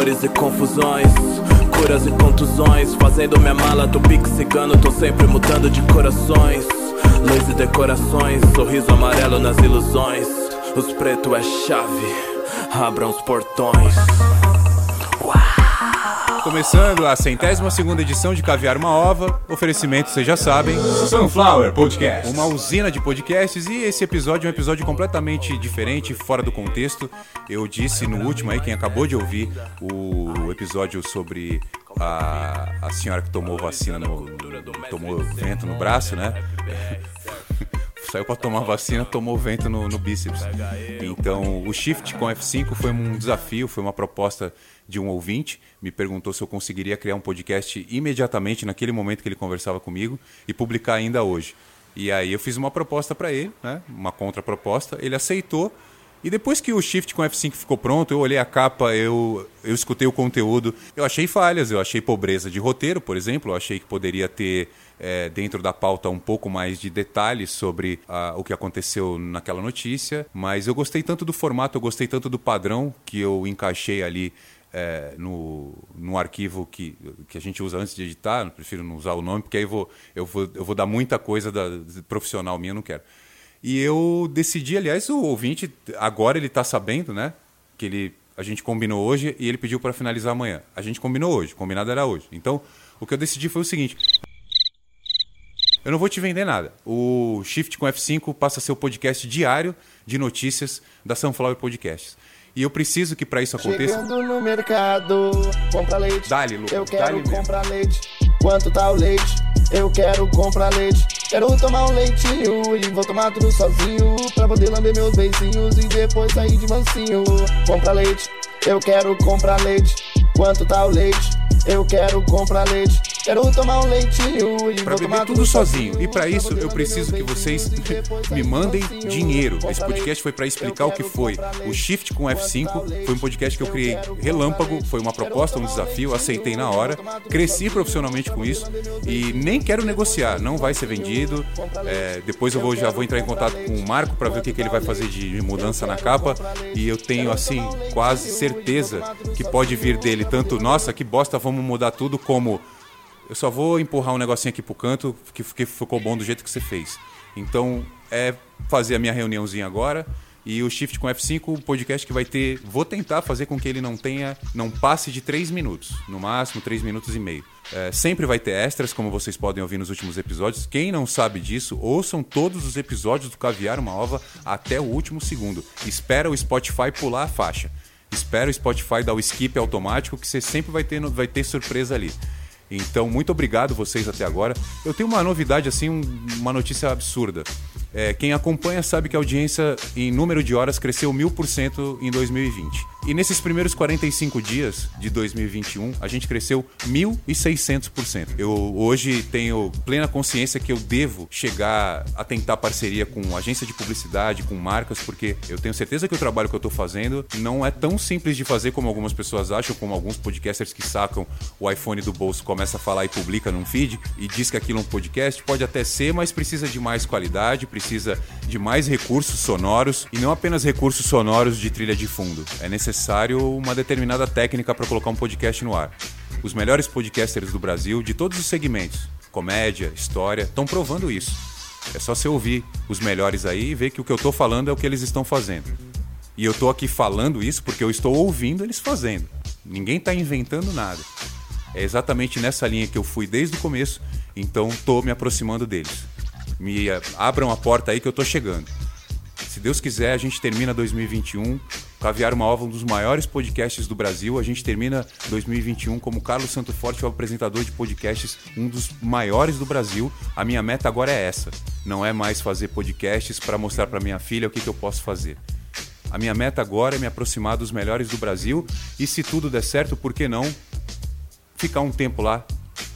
amores e confusões Curas e contusões Fazendo minha mala do pique cigano Tô sempre mudando de corações. Luz e decorações Sorriso amarelo nas ilusões. Os preto é chave Abram os portões Começando a centésima segunda edição de Caviar uma Ova, oferecimento, vocês já sabem, Sunflower Podcast. uma usina de podcasts e esse episódio é um episódio completamente diferente, fora do contexto. Eu disse no último aí, quem acabou de ouvir o episódio sobre a, a senhora que tomou vacina, no, tomou vento no braço, né? Saiu pra tomar vacina, tomou vento no, no bíceps. Então, o shift com F5 foi um desafio, foi uma proposta de um ouvinte. Me perguntou se eu conseguiria criar um podcast imediatamente, naquele momento que ele conversava comigo, e publicar ainda hoje. E aí eu fiz uma proposta para ele, né? uma contraproposta. Ele aceitou. E depois que o Shift com F5 ficou pronto, eu olhei a capa, eu, eu escutei o conteúdo. Eu achei falhas, eu achei pobreza de roteiro, por exemplo. Eu achei que poderia ter é, dentro da pauta um pouco mais de detalhes sobre ah, o que aconteceu naquela notícia. Mas eu gostei tanto do formato, eu gostei tanto do padrão que eu encaixei ali é, no, no arquivo que, que a gente usa antes de editar. Prefiro não usar o nome, porque aí eu vou, eu vou, eu vou dar muita coisa da, profissional minha, eu não quero. E eu decidi, aliás, o ouvinte, agora ele está sabendo, né? Que ele, a gente combinou hoje e ele pediu para finalizar amanhã. A gente combinou hoje, combinado era hoje. Então, o que eu decidi foi o seguinte. Eu não vou te vender nada. O Shift com F5 passa a ser o podcast diário de notícias da Sunflower Podcasts. E eu preciso que para isso aconteça. Chegando no mercado, compra leite. Dá-lhe, Lu, Eu quero comprar leite. Quanto tá o leite? Eu quero comprar leite. Quero tomar um leitinho e vou tomar tudo sozinho. Pra poder lamber meus beicinhos e depois sair de mansinho. Compra leite. Eu quero comprar leite. Quanto tá o leite? Eu quero comprar leite. Quero tomar um leitinho Para beber tudo sozinho. E para isso eu preciso que vocês me mandem dinheiro. Esse podcast foi para explicar o que foi o Shift com F5. Foi um podcast que eu criei relâmpago, foi uma proposta, um desafio, aceitei na hora, cresci profissionalmente com isso e nem quero negociar. Não vai ser vendido. É, depois eu vou, já vou entrar em contato com o Marco para ver o que, que ele vai fazer de mudança na capa. E eu tenho assim quase certeza que pode vir dele tanto nossa que bosta, vamos mudar tudo como eu só vou empurrar um negocinho aqui pro canto que, que ficou bom do jeito que você fez. Então, é fazer a minha reuniãozinha agora e o Shift com F5, o podcast que vai ter. Vou tentar fazer com que ele não tenha. não passe de 3 minutos. No máximo, 3 minutos e meio. É, sempre vai ter extras, como vocês podem ouvir nos últimos episódios. Quem não sabe disso, ouçam todos os episódios do Caviar uma Ova até o último segundo. Espera o Spotify pular a faixa. Espera o Spotify dar o skip automático, que você sempre vai ter, vai ter surpresa ali. Então, muito obrigado vocês até agora. Eu tenho uma novidade, assim, um- uma notícia absurda. É, quem acompanha sabe que a audiência em número de horas cresceu mil por cento em 2020. E nesses primeiros 45 dias de 2021, a gente cresceu 1.600%. Eu hoje tenho plena consciência que eu devo chegar a tentar parceria com agência de publicidade, com marcas, porque eu tenho certeza que o trabalho que eu estou fazendo não é tão simples de fazer como algumas pessoas acham, como alguns podcasters que sacam o iPhone do bolso, começa a falar e publica num feed e diz que aquilo é um podcast. Pode até ser, mas precisa de mais qualidade, precisa de mais recursos sonoros e não apenas recursos sonoros de trilha de fundo. É necessário uma determinada técnica para colocar um podcast no ar. Os melhores podcasters do Brasil, de todos os segmentos, comédia, história, estão provando isso. É só você ouvir os melhores aí e ver que o que eu estou falando é o que eles estão fazendo. E eu estou aqui falando isso porque eu estou ouvindo eles fazendo. Ninguém está inventando nada. É exatamente nessa linha que eu fui desde o começo, então estou me aproximando deles. Me eh, abram a porta aí que eu estou chegando. Se Deus quiser, a gente termina 2021. Caviar uma Ova, um dos maiores podcasts do Brasil. A gente termina 2021 como Carlos Santo Forte, o apresentador de podcasts, um dos maiores do Brasil. A minha meta agora é essa. Não é mais fazer podcasts para mostrar para minha filha o que, que eu posso fazer. A minha meta agora é me aproximar dos melhores do Brasil e se tudo der certo, por que não ficar um tempo lá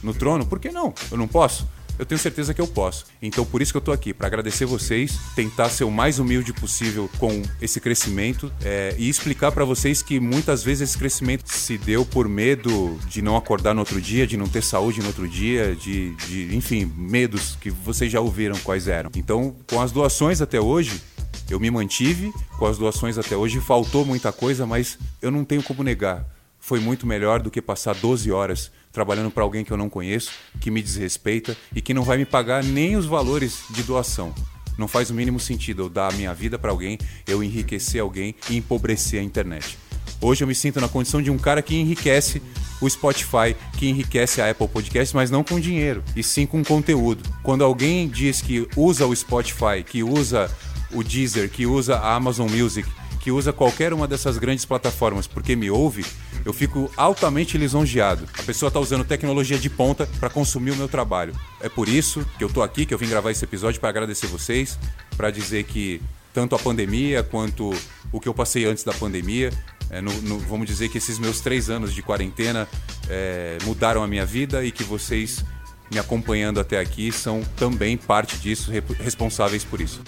no trono? Por que não? Eu não posso? Eu tenho certeza que eu posso. Então por isso que eu tô aqui, para agradecer vocês, tentar ser o mais humilde possível com esse crescimento é, e explicar para vocês que muitas vezes esse crescimento se deu por medo de não acordar no outro dia, de não ter saúde no outro dia, de, de enfim, medos que vocês já ouviram quais eram. Então, com as doações até hoje, eu me mantive com as doações até hoje, faltou muita coisa, mas eu não tenho como negar. Foi muito melhor do que passar 12 horas trabalhando para alguém que eu não conheço, que me desrespeita e que não vai me pagar nem os valores de doação. Não faz o mínimo sentido eu dar a minha vida para alguém, eu enriquecer alguém e empobrecer a internet. Hoje eu me sinto na condição de um cara que enriquece o Spotify, que enriquece a Apple Podcasts, mas não com dinheiro, e sim com conteúdo. Quando alguém diz que usa o Spotify, que usa o Deezer, que usa a Amazon Music, que usa qualquer uma dessas grandes plataformas porque me ouve, eu fico altamente lisonjeado. A pessoa está usando tecnologia de ponta para consumir o meu trabalho. É por isso que eu estou aqui, que eu vim gravar esse episódio para agradecer vocês, para dizer que tanto a pandemia quanto o que eu passei antes da pandemia, é, no, no, vamos dizer que esses meus três anos de quarentena é, mudaram a minha vida e que vocês me acompanhando até aqui são também parte disso, responsáveis por isso.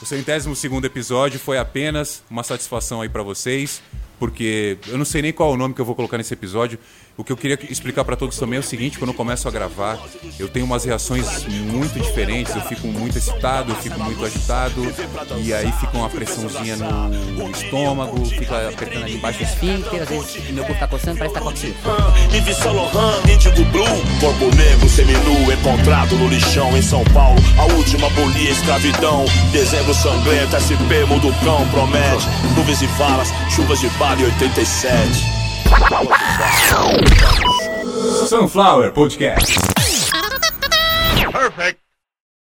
O centésimo segundo episódio foi apenas uma satisfação aí para vocês, porque eu não sei nem qual é o nome que eu vou colocar nesse episódio. O que eu queria explicar para todos também é o seguinte: quando eu começo a gravar, eu tenho umas reações muito diferentes. Eu fico muito excitado, eu fico muito agitado, e aí fica uma pressãozinha no estômago, fica apertando ali embaixo. Esfíncter, às vezes meu corpo tá coçando, parece que tá coxinha. Yves Saint Laurent, Índigo Blue, corpo negro, seminu, encontrado no lixão em São Paulo. A última abolia escravidão. Dezembro sangrento, SP mundo cão, promete. Nuvens e falas, chuvas de Bali 87. Sunflower Podcast.